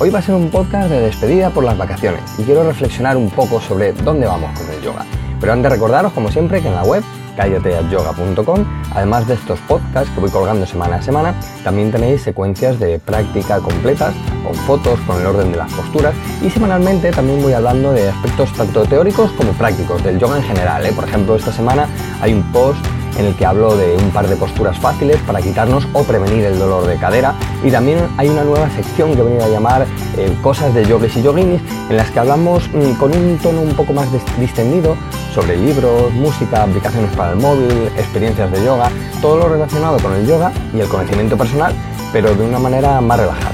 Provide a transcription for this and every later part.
Hoy va a ser un podcast de despedida por las vacaciones y quiero reflexionar un poco sobre dónde vamos con el yoga. Pero antes recordaros, como siempre, que en la web callateayoga.com, además de estos podcasts que voy colgando semana a semana, también tenéis secuencias de práctica completas, con fotos, con el orden de las posturas y semanalmente también voy hablando de aspectos tanto teóricos como prácticos del yoga en general. ¿eh? Por ejemplo, esta semana hay un post en el que hablo de un par de posturas fáciles para quitarnos o prevenir el dolor de cadera. Y también hay una nueva sección que he venido a llamar eh, Cosas de Yogis y Yoginis, en las que hablamos mm, con un tono un poco más distendido sobre libros, música, aplicaciones para el móvil, experiencias de yoga, todo lo relacionado con el yoga y el conocimiento personal, pero de una manera más relajada.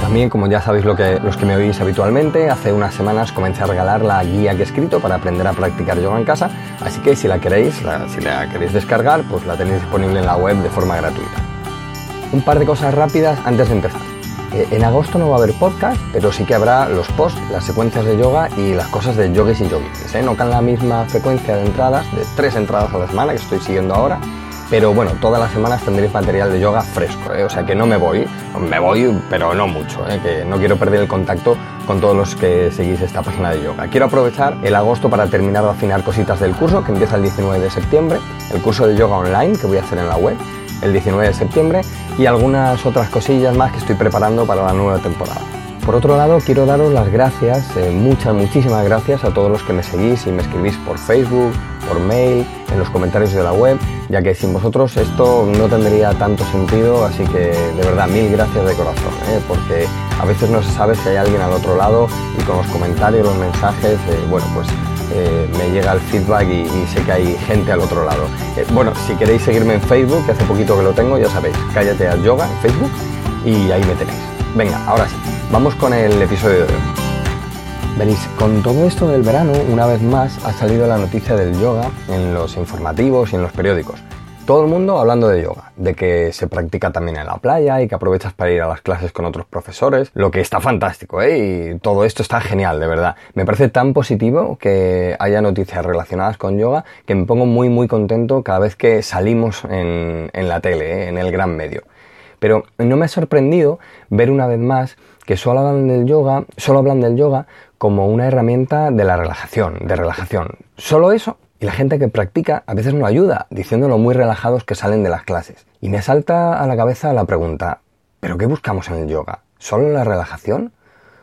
También, como ya sabéis lo que, los que me oís habitualmente, hace unas semanas comencé a regalar la guía que he escrito para aprender a practicar yoga en casa, así que si la queréis, si la queréis descargar, pues la tenéis disponible en la web de forma gratuita. Un par de cosas rápidas antes de empezar. Eh, en agosto no va a haber podcast, pero sí que habrá los posts, las secuencias de yoga y las cosas de yogis y yogis. ¿eh? No con la misma frecuencia de entradas, de tres entradas a la semana que estoy siguiendo ahora, pero bueno, todas las semanas tendréis material de yoga fresco, ¿eh? o sea que no me voy, me voy, pero no mucho, ¿eh? que no quiero perder el contacto con todos los que seguís esta página de yoga. Quiero aprovechar el agosto para terminar de afinar cositas del curso que empieza el 19 de septiembre, el curso de yoga online que voy a hacer en la web el 19 de septiembre y algunas otras cosillas más que estoy preparando para la nueva temporada. Por otro lado, quiero daros las gracias, eh, muchas, muchísimas gracias a todos los que me seguís y me escribís por Facebook, por mail, en los comentarios de la web, ya que sin vosotros esto no tendría tanto sentido, así que de verdad mil gracias de corazón, ¿eh? porque a veces no se sabe si hay alguien al otro lado y con los comentarios, los mensajes, eh, bueno, pues me llega el feedback y, sé que hay gente al otro lado. bueno, si queréis seguirme en Facebook, que hace poquito que lo tengo, ya sabéis, cállate al yoga en Facebook y ahí me tenéis. Venga, ahora sí, vamos con el episodio de hoy. Veréis, con todo esto del verano, una vez más ha salido la noticia del yoga en los informativos y en los periódicos. Todo el mundo hablando de yoga, de que se practica también en la playa y que aprovechas para ir a las clases con otros profesores, lo que está fantástico, ¿eh? Y todo esto está genial, de verdad. Me parece tan positivo que haya noticias relacionadas con yoga que me pongo muy muy contento cada vez que salimos en, la tele, ¿eh? en el gran medio. Pero no me ha sorprendido ver una vez más que solo hablan del yoga, solo hablan del yoga como una herramienta de la relajación, de relajación. Solo eso. Y la gente que practica a veces no ayuda, diciéndolo muy relajados que salen de las clases. Y me salta a la cabeza la pregunta, ¿pero qué buscamos en el yoga? ¿Solo la relajación?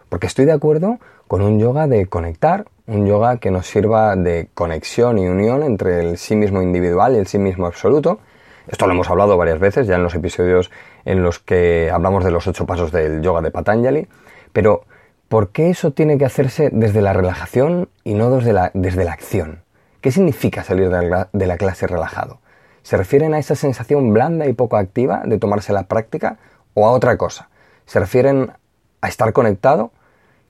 Porque estoy de acuerdo con un yoga de conectar, un yoga que nos sirva de conexión y unión entre el sí mismo individual y el sí mismo absoluto. Esto lo hemos hablado varias veces ya en los episodios en los que hablamos de los ocho pasos del yoga de Patanjali, pero ¿Por qué eso tiene que hacerse desde la relajación y no desde la, desde la acción? ¿Qué significa salir de la, de la, clase relajado? ¿Se refieren a esa sensación blanda y poco activa de tomarse la práctica o a otra cosa? ¿Se refieren a estar conectado?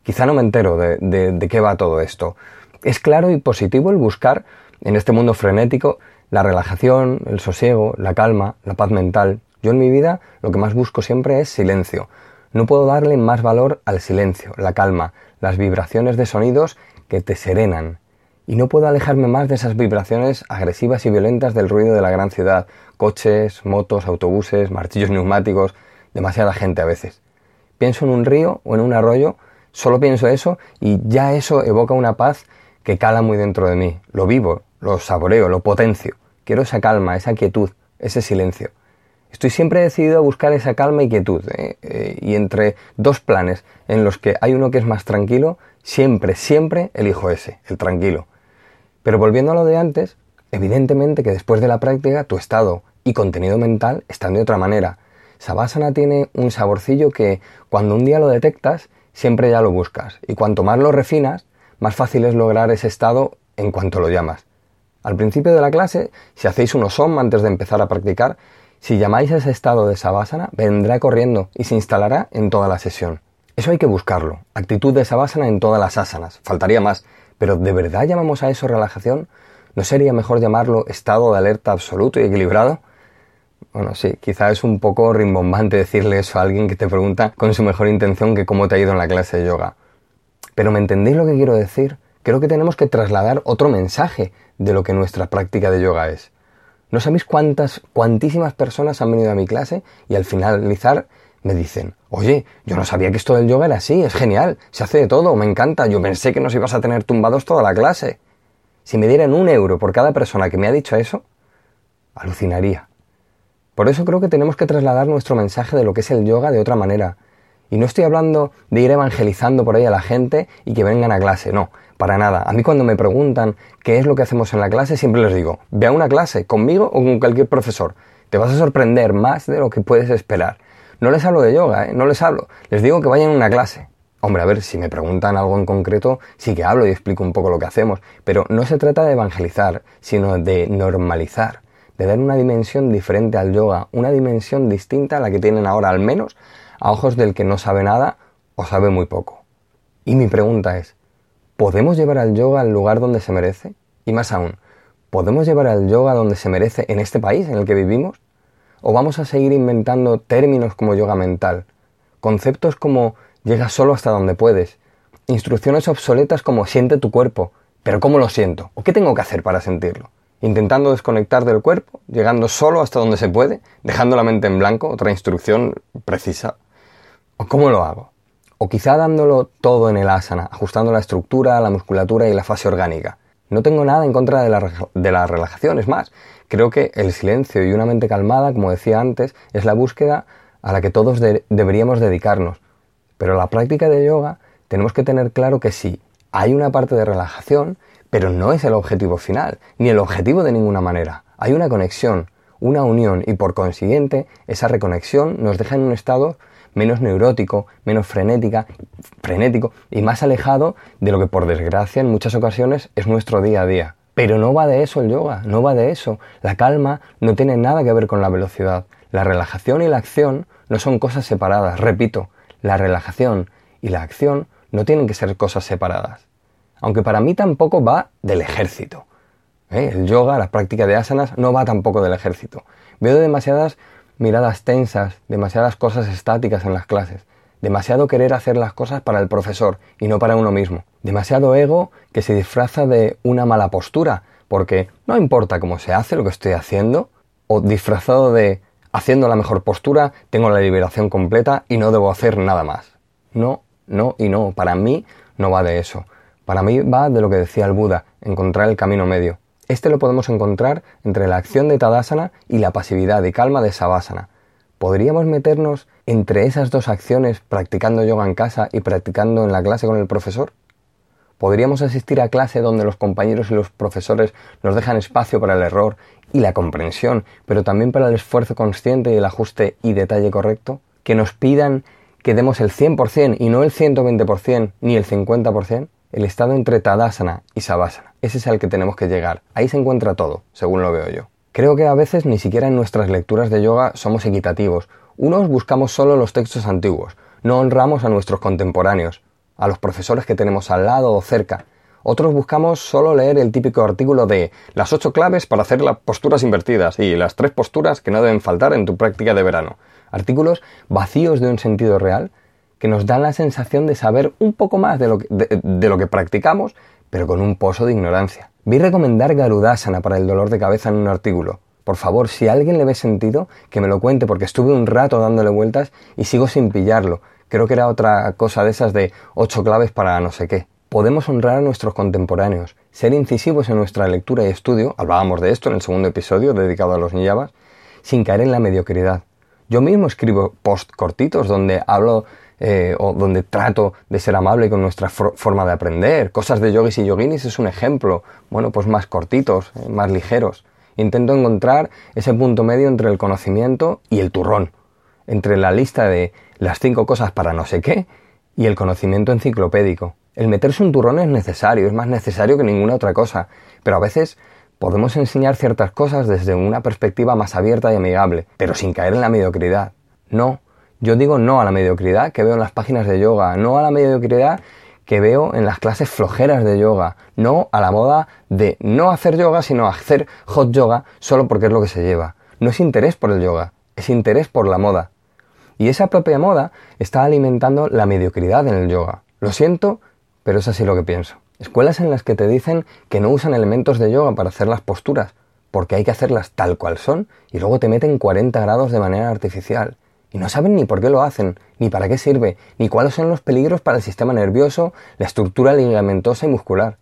Quizá no me entero de, de qué va todo esto. Es claro y positivo el buscar en este mundo frenético la relajación, el sosiego, la calma, la paz mental. Yo en mi vida lo que más busco siempre es silencio no puedo darle más valor al silencio, la calma, las vibraciones de sonidos que te serenan. Y no puedo alejarme más de esas vibraciones agresivas y violentas del ruido de la gran ciudad. Coches, motos, autobuses, martillos neumáticos, demasiada gente a veces. Pienso en un río o en un arroyo, solo pienso eso y ya eso evoca una paz que cala muy dentro de mí. Lo vivo, lo saboreo, lo potencio. Quiero esa calma, esa quietud, ese silencio. Estoy siempre decidido a buscar esa calma y quietud. ¿eh? Eh, y entre dos planes en los que hay uno que es más tranquilo, siempre, siempre elijo ese, el tranquilo. Pero volviendo a lo de antes, evidentemente que después de la práctica tu estado y contenido mental están de otra manera. Savasana tiene un saborcillo que cuando un día lo detectas, siempre ya lo buscas. Y cuanto más lo refinas, más fácil es lograr ese estado en cuanto lo llamas. Al principio de la clase, si hacéis unos som antes de empezar a practicar, si llamáis a ese estado de Savasana, vendrá corriendo y se instalará en toda la sesión. Eso hay que buscarlo. Actitud de Savasana en todas las asanas. Faltaría más. Pero ¿de verdad llamamos a eso relajación? ¿No sería mejor llamarlo estado de alerta absoluto y equilibrado? Bueno, sí, quizá es un poco rimbombante decirle eso a alguien que te pregunta con su mejor intención que cómo te ha ido en la clase de yoga. Pero ¿me entendéis lo que quiero decir? Creo que tenemos que trasladar otro mensaje de lo que nuestra práctica de yoga es. ¿No sabéis cuántas, cuantísimas personas han venido a mi clase y al finalizar me dicen, oye, yo no sabía que esto del yoga era así, es genial, se hace de todo, me encanta, yo pensé que nos ibas a tener tumbados toda la clase. Si me dieran un euro por cada persona que me ha dicho eso, alucinaría. Por eso creo que tenemos que trasladar nuestro mensaje de lo que es el yoga de otra manera. Y no estoy hablando de ir evangelizando por ahí a la gente y que vengan a clase, no, para nada. A mí cuando me preguntan qué es lo que hacemos en la clase, siempre les digo, ve a una clase, conmigo o con cualquier profesor. Te vas a sorprender más de lo que puedes esperar. No les hablo de yoga, ¿eh? no les hablo. Les digo que vayan a una clase. Hombre, a ver, si me preguntan algo en concreto, sí que hablo y explico un poco lo que hacemos, pero no se trata de evangelizar, sino de normalizar, de dar una dimensión diferente al yoga, una dimensión distinta a la que tienen ahora, al menos a ojos del que no sabe nada o sabe muy poco. Y mi pregunta es, ¿podemos llevar al yoga al lugar donde se merece? Y más aún, ¿podemos llevar al yoga donde se merece en este país en el que vivimos? ¿O vamos a seguir inventando términos como yoga mental, conceptos como Llega solo hasta donde puedes. Instrucciones obsoletas como siente tu cuerpo. Pero ¿cómo lo siento? ¿O qué tengo que hacer para sentirlo? Intentando desconectar del cuerpo, llegando solo hasta donde se puede, dejando la mente en blanco, otra instrucción precisa. ¿O cómo lo hago? O quizá dándolo todo en el asana, ajustando la estructura, la musculatura y la fase orgánica. No tengo nada en contra de la, de la relajación, es más, creo que el silencio y una mente calmada, como decía antes, es la búsqueda a la que todos deberíamos dedicarnos. Pero la práctica de yoga tenemos que tener claro que sí, hay una parte de relajación, pero no es el objetivo final, ni el objetivo de ninguna manera. Hay una conexión, una unión y por consiguiente esa reconexión nos deja en un estado menos neurótico, menos frenética, frenético y más alejado de lo que por desgracia en muchas ocasiones es nuestro día a día. Pero no va de eso el yoga, no va de eso. La calma no tiene nada que ver con la velocidad. La relajación y la acción no son cosas separadas, repito, la relajación y la acción no tienen que ser cosas separadas. Aunque para mí tampoco va del ejército. ¿eh? El yoga, la práctica de asanas, no va tampoco del ejército. Veo demasiadas miradas tensas, demasiadas cosas estáticas en las clases, demasiado querer hacer las cosas para el profesor y no para uno mismo, demasiado ego que se disfraza de una mala postura, porque no importa cómo se hace lo que estoy haciendo, o disfrazado de haciendo la mejor postura, tengo la liberación completa y no debo hacer nada más. No, no y no. Para mí no va de eso. Para mí va de lo que decía el Buda, encontrar el camino medio. Este lo podemos encontrar entre la acción de Tadasana y la pasividad y calma de Savasana. ¿Podríamos meternos entre esas dos acciones practicando yoga en casa y practicando en la clase con el profesor? ¿Podríamos asistir a clase donde los compañeros y los profesores nos dejan espacio para el error y la comprensión, pero también para el esfuerzo consciente y el ajuste y detalle correcto? ¿Que nos pidan que demos el 100% y no el 120% ni el 50%? El estado entre Tadasana y Savasana. Ese es al que tenemos que llegar. Ahí se encuentra todo, según lo veo yo. Creo que a veces ni siquiera en nuestras lecturas de yoga somos equitativos. Unos buscamos solo los textos antiguos, no honramos a nuestros contemporáneos, a los profesores que tenemos al lado o cerca. Otros buscamos solo leer el típico artículo de las ocho claves para hacer las posturas invertidas y las tres posturas que no deben faltar en tu práctica de verano. Artículos vacíos de un sentido real que nos dan la sensación de saber un poco más de lo que, de, lo que practicamos, pero con un pozo de ignorancia. Vi recomendar Garudasana para el dolor de cabeza en un artículo. Por favor, si alguien le ve sentido, que me lo cuente porque estuve un rato dándole vueltas y sigo sin pillarlo. Creo que era otra cosa de esas de ocho claves para no sé qué. Podemos honrar a nuestros contemporáneos, ser incisivos en nuestra lectura y estudio, hablábamos de esto en el segundo episodio dedicado a los niyavas, sin caer en la mediocridad. Yo mismo escribo post cortitos donde hablo eh, o donde trato de ser amable con nuestra forma de aprender. Cosas de yogis y yoginis es un ejemplo. Bueno, pues más cortitos, eh, más ligeros. Intento encontrar ese punto medio entre el conocimiento y el turrón, entre la lista de las cinco cosas para no sé qué y el conocimiento enciclopédico. El meterse un turrón es necesario, es más necesario que ninguna otra cosa, pero a veces podemos enseñar ciertas cosas desde una perspectiva más abierta y amigable, pero sin caer en la mediocridad. No, yo digo no a la mediocridad que veo en las páginas de yoga, no a la mediocridad que veo en las clases flojeras de yoga, no a la moda de no hacer yoga, sino hacer hot yoga solo porque es lo que se lleva. No es interés por el yoga, es interés por la moda. Y esa propia moda está alimentando la mediocridad en el yoga. Lo siento, pero es así lo que pienso. Escuelas en las que te dicen que no usan elementos de yoga para hacer las posturas, porque hay que hacerlas tal cual son, y luego te meten 40 grados de manera artificial. No saben ni por qué lo hacen, ni para qué sirve, ni cuáles son los peligros para el sistema nervioso, la estructura ligamentosa y muscular.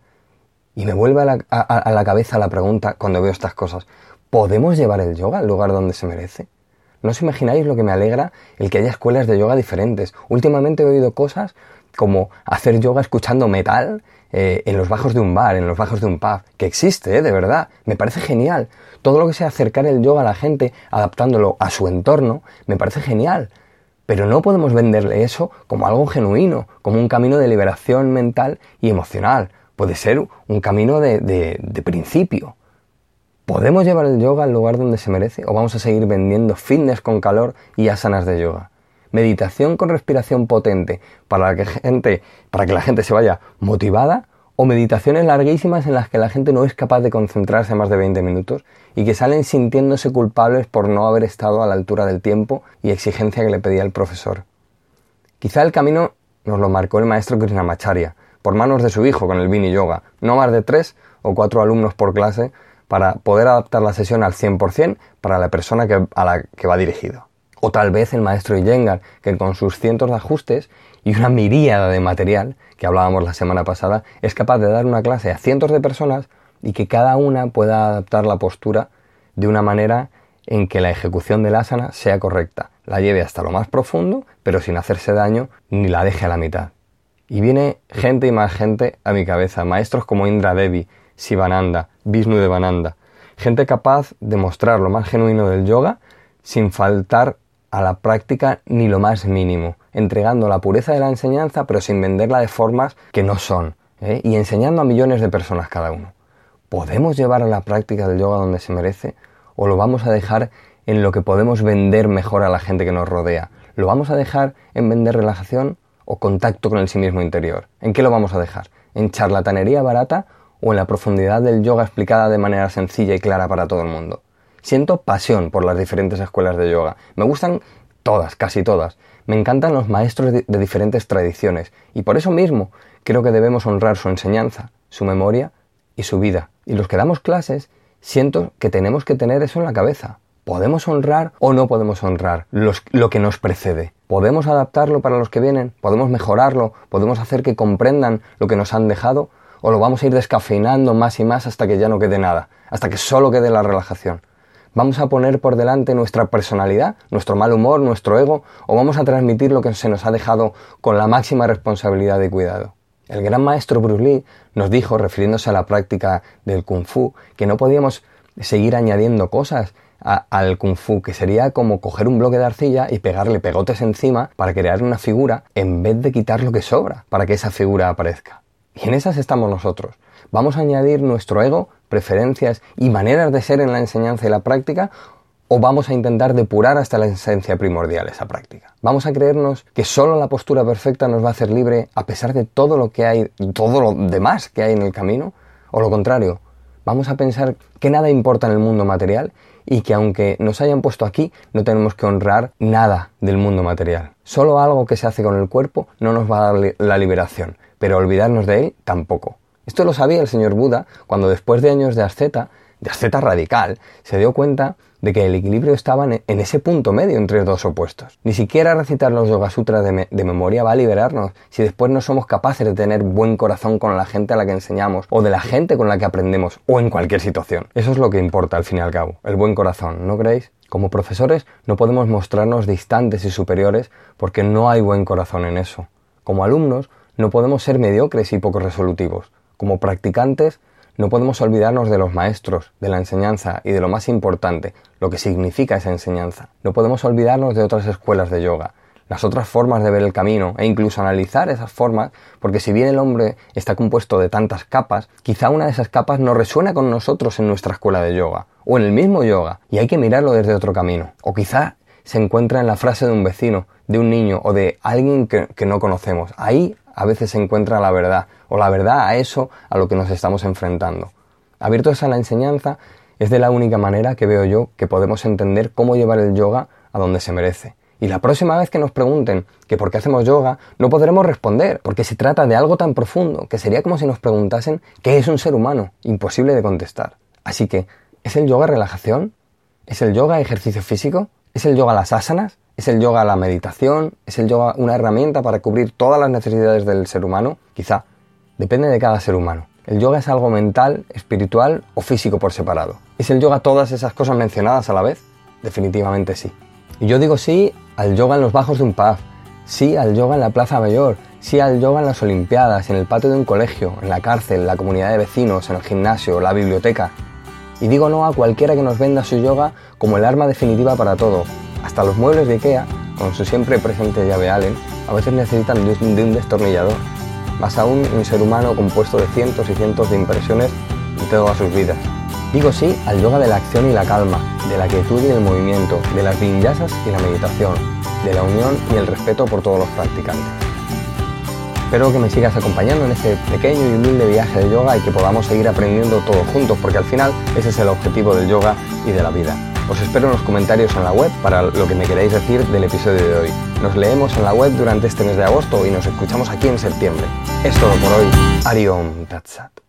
Y me vuelve a la, a la cabeza la pregunta cuando veo estas cosas. ¿Podemos llevar el yoga al lugar donde se merece? No os imagináis lo que me alegra el que haya escuelas de yoga diferentes. Últimamente he oído cosas como hacer yoga escuchando metal eh, en los bajos de un bar, en los bajos de un pub, que existe, eh, de verdad, me parece genial. Todo lo que sea acercar el yoga a la gente, adaptándolo a su entorno, me parece genial. Pero no podemos venderle eso como algo genuino, como un camino de liberación mental y emocional. Puede ser un camino de, de principio. ¿Podemos llevar el yoga al lugar donde se merece o vamos a seguir vendiendo fitness con calor y asanas de yoga? meditación con respiración potente para que, gente, para que la gente se vaya motivada o meditaciones larguísimas en las que la gente no es capaz de concentrarse más de 20 minutos y que salen sintiéndose culpables por no haber estado a la altura del tiempo y exigencia que le pedía el profesor. Quizá el camino nos lo marcó el maestro Krishnamacharya, por manos de su hijo con el Vini Yoga, no más de tres o cuatro alumnos por clase para poder adaptar la sesión al 100% para la persona que, a la que va dirigido. O tal vez el maestro Iyengar, que con sus cientos de ajustes y una miríada de material, que hablábamos la semana pasada, es capaz de dar una clase a cientos de personas y que cada una pueda adaptar la postura de una manera en que la ejecución del asana sea correcta, la lleve hasta lo más profundo, pero sin hacerse daño ni la deje a la mitad. Y viene gente y más gente a mi cabeza, maestros como Indra Devi, Sivananda, Vishnu Devananda, gente capaz de mostrar lo más genuino del yoga sin faltar a la práctica ni lo más mínimo, entregando la pureza de la enseñanza pero sin venderla de formas que no son, ¿eh? y enseñando a millones de personas cada uno. ¿Podemos llevar a la práctica del yoga donde se merece? ¿O lo vamos a dejar en lo que podemos vender mejor a la gente que nos rodea? ¿Lo vamos a dejar en vender relajación o contacto con el sí mismo interior? ¿En qué lo vamos a dejar? ¿En charlatanería barata o en la profundidad del yoga explicada de manera sencilla y clara para todo el mundo? Siento pasión por las diferentes escuelas de yoga. Me gustan todas, casi todas. Me encantan los maestros de, diferentes tradiciones y por eso mismo creo que debemos honrar su enseñanza, su memoria y su vida. Y los que damos clases, siento que tenemos que tener eso en la cabeza. ¿Podemos honrar o no podemos honrar lo que nos precede? ¿Podemos adaptarlo para los que vienen? ¿Podemos mejorarlo? ¿Podemos hacer que comprendan lo que nos han dejado? ¿O lo vamos a ir descafeinando más y más hasta que ya no quede nada? Hasta que solo quede la relajación. ¿Vamos a poner por delante nuestra personalidad, nuestro mal humor, nuestro ego, o vamos a transmitir lo que se nos ha dejado con la máxima responsabilidad y cuidado? El gran maestro Bruce Lee nos dijo, refiriéndose a la práctica del kung fu, que no podíamos seguir añadiendo cosas al kung fu, que sería como coger un bloque de arcilla y pegarle pegotes encima para crear una figura en vez de quitar lo que sobra para que esa figura aparezca. Y en esas estamos nosotros. Vamos a añadir nuestro ego preferencias y maneras de ser en la enseñanza y la práctica o vamos a intentar depurar hasta la esencia primordial esa práctica. Vamos a creernos que solo la postura perfecta nos va a hacer libre a pesar de todo lo que hay, todo lo demás que hay en el camino, o lo contrario, vamos a pensar que nada importa en el mundo material y que aunque nos hayan puesto aquí, no tenemos que honrar nada del mundo material. Solo algo que se hace con el cuerpo no nos va a dar la liberación, pero olvidarnos de él tampoco. Esto lo sabía el señor Buda cuando después de años de asceta, de asceta radical, se dio cuenta de que el equilibrio estaba en ese punto medio entre dos opuestos. Ni siquiera recitar los Yoga Sutras de, de, memoria va a liberarnos si después no somos capaces de tener buen corazón con la gente a la que enseñamos o de la gente con la que aprendemos o en cualquier situación. Eso es lo que importa al fin y al cabo, el buen corazón, ¿no creéis? Como profesores no podemos mostrarnos distantes y superiores porque no hay buen corazón en eso. Como alumnos no podemos ser mediocres y poco resolutivos como practicantes, no podemos olvidarnos de los maestros, de la enseñanza y de lo más importante, lo que significa esa enseñanza. No podemos olvidarnos de otras escuelas de yoga, las otras formas de ver el camino e incluso analizar esas formas, porque si bien el hombre está compuesto de tantas capas, quizá una de esas capas no resuena con nosotros en nuestra escuela de yoga, o en el mismo yoga, y hay que mirarlo desde otro camino. O quizá se encuentra en la frase de un vecino, de un niño o de alguien que, que no conocemos. Ahí a veces se encuentra la verdad, o la verdad a eso a lo que nos estamos enfrentando. Abiertos a la enseñanza es de la única manera que veo yo que podemos entender cómo llevar el yoga a donde se merece. Y la próxima vez que nos pregunten que por qué hacemos yoga, no podremos responder, porque se trata de algo tan profundo que sería como si nos preguntasen qué es un ser humano, imposible de contestar. Así que, ¿es el yoga relajación? ¿Es el yoga ejercicio físico? ¿Es el yoga las asanas? ¿Es el yoga la meditación? ¿Es el yoga una herramienta para cubrir todas las necesidades del ser humano? Quizá. Depende de cada ser humano. ¿El yoga es algo mental, espiritual o físico por separado? ¿Es el yoga todas esas cosas mencionadas a la vez? Definitivamente sí. Y yo digo sí al yoga en los bajos de un pub, sí al yoga en la Plaza Mayor, sí al yoga en las Olimpiadas, en el patio de un colegio, en la cárcel, en la comunidad de vecinos, en el gimnasio, la biblioteca. Y digo no a cualquiera que nos venda su yoga como el arma definitiva para todo. Hasta los muebles de Ikea, con su siempre presente llave Allen, a veces necesitan de un destornillador. Más aún un ser humano compuesto de cientos y cientos de impresiones de todas sus vidas. Digo sí al yoga de la acción y la calma, de la quietud y el movimiento, de las vinyasas y la meditación, de la unión y el respeto por todos los practicantes. Espero que me sigas acompañando en este pequeño y humilde viaje de yoga y que podamos seguir aprendiendo todos juntos, porque al final ese es el objetivo del yoga y de la vida. Os espero en los comentarios en la web para lo que me queráis decir del episodio de hoy. Nos leemos en la web durante este mes de agosto y nos escuchamos aquí en septiembre. Es todo por hoy. Ariom Tatsat.